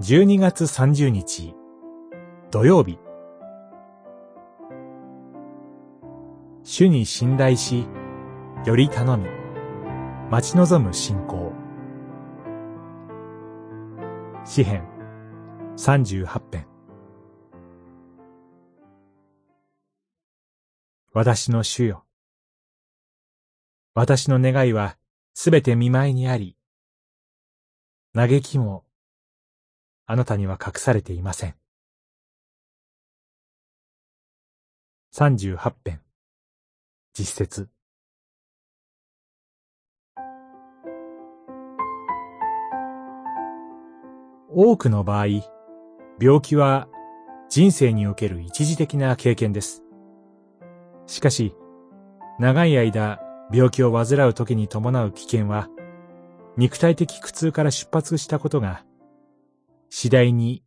12月30日土曜日主に信頼し、より頼み、待ち望む信仰。詩編38編私の主よ。私の願いはすべて見舞いにあり、嘆きもあなたには隠されていません。38編実説多くの場合、病気は人生における一時的な経験です。しかし、長い間病気を患う時に伴う危険は、肉体的苦痛から出発したことが、次第に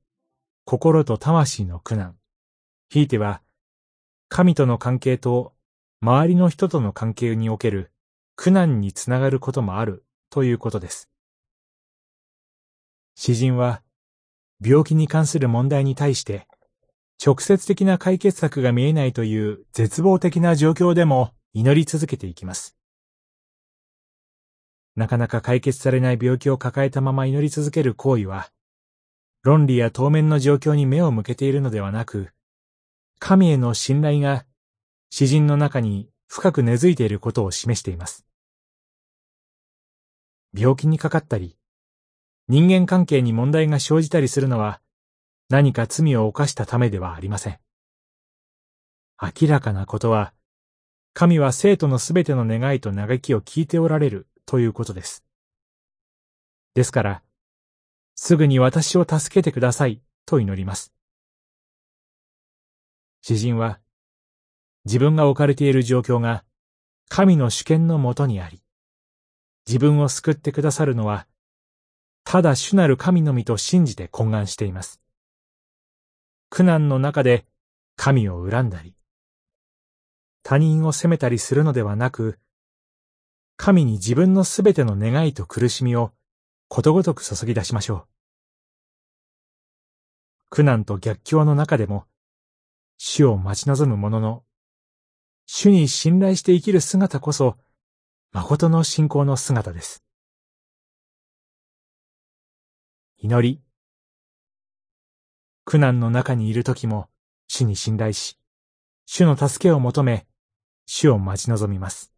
心と魂の苦難、ひいては神との関係と周りの人との関係における苦難につながることもあるということです。詩人は病気に関する問題に対して直接的な解決策が見えないという絶望的な状況でも祈り続けていきます。なかなか解決されない病気を抱えたまま祈り続ける行為は、論理や当面の状況に目を向けているのではなく、神への信頼が詩人の中に深く根付いていることを示しています。病気にかかったり、人間関係に問題が生じたりするのは何か罪を犯したためではありません。明らかなことは、神は生徒のすべての願いと嘆きを聞いておられるということです。ですから、すぐに私を助けてくださいと祈ります。詩人は、自分が置かれている状況が神の主権のもとにあり、自分を救ってくださるのは、ただ主なる神のみと信じて懇願しています。苦難の中で神を恨んだり、他人を責めたりするのではなく、神に自分のすべての願いと苦しみをことごとく注ぎ出しましょう。苦難と逆境の中でも、主を待ち望む者の、主に信頼して生きる姿こそ、誠の信仰の姿です。祈り。苦難の中にいる時も、主に信頼し、主の助けを求め、主を待ち望みます。